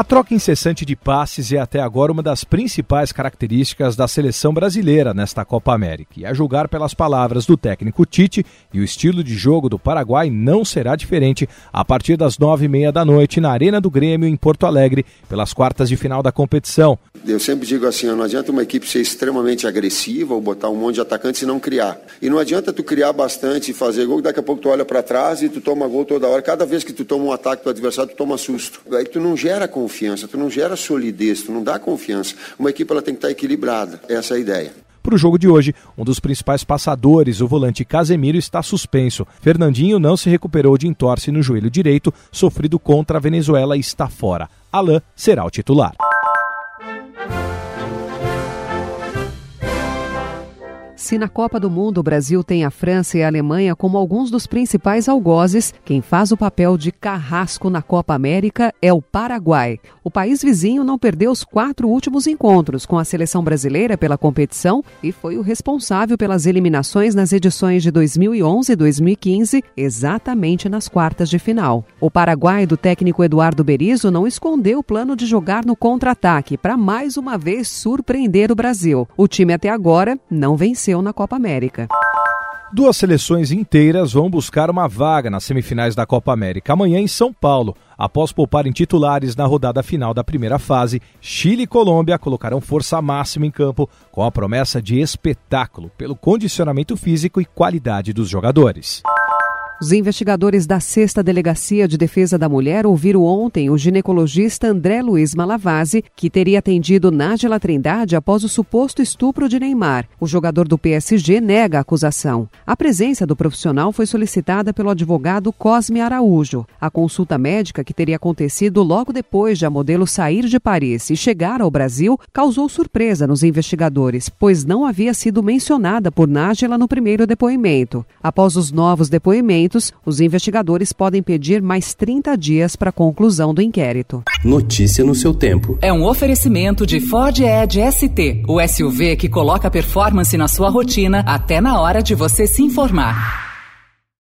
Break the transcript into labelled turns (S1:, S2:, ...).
S1: A troca incessante de passes é até agora uma das principais características da seleção brasileira nesta Copa América. E a julgar pelas palavras do técnico Tite e o estilo de jogo do Paraguai não será diferente a partir das nove e meia da noite na Arena do Grêmio em Porto Alegre pelas quartas de final da competição.
S2: Eu sempre digo assim, não adianta uma equipe ser extremamente agressiva ou botar um monte de atacantes e não criar. E não adianta tu criar bastante e fazer gol, daqui a pouco tu olha para trás e tu toma gol toda hora. Cada vez que tu toma um ataque do adversário, tu toma susto. Aí tu não gera confiança, tu não gera solidez, tu não dá confiança. Uma equipe ela tem que estar equilibrada. Essa é a ideia.
S1: Para o jogo de hoje, um dos principais passadores, o volante Casemiro, está suspenso. Fernandinho não se recuperou de entorse no joelho direito, sofrido contra a Venezuela e está fora. Alain será o titular.
S3: Se na Copa do Mundo o Brasil tem a França e a Alemanha como alguns dos principais algozes, quem faz o papel de carrasco na Copa América é o Paraguai. O país vizinho não perdeu os quatro últimos encontros com a seleção brasileira pela competição e foi o responsável pelas eliminações nas edições de 2011 e 2015, exatamente nas quartas de final. O Paraguai do técnico Eduardo Berizzo não escondeu o plano de jogar no contra-ataque para mais uma vez surpreender o Brasil. O time até agora não venceu na Copa América.
S1: Duas seleções inteiras vão buscar uma vaga nas semifinais da Copa América amanhã em São Paulo. Após pouparem titulares na rodada final da primeira fase, Chile e Colômbia colocarão força máxima em campo com a promessa de espetáculo pelo condicionamento físico e qualidade dos jogadores.
S3: Os investigadores da Sexta Delegacia de Defesa da Mulher ouviram ontem o ginecologista André Luiz Malavase, que teria atendido Nájila Trindade após o suposto estupro de Neymar. O jogador do PSG nega a acusação. A presença do profissional foi solicitada pelo advogado Cosme Araújo. A consulta médica, que teria acontecido logo depois de a modelo sair de Paris e chegar ao Brasil, causou surpresa nos investigadores, pois não havia sido mencionada por Nájila no primeiro depoimento. Após os novos depoimentos, os investigadores podem pedir mais 30 dias para a conclusão do inquérito.
S4: Notícia no seu tempo.
S5: É um oferecimento de Ford Edge ST, o SUV que coloca performance na sua rotina até na hora de você se informar.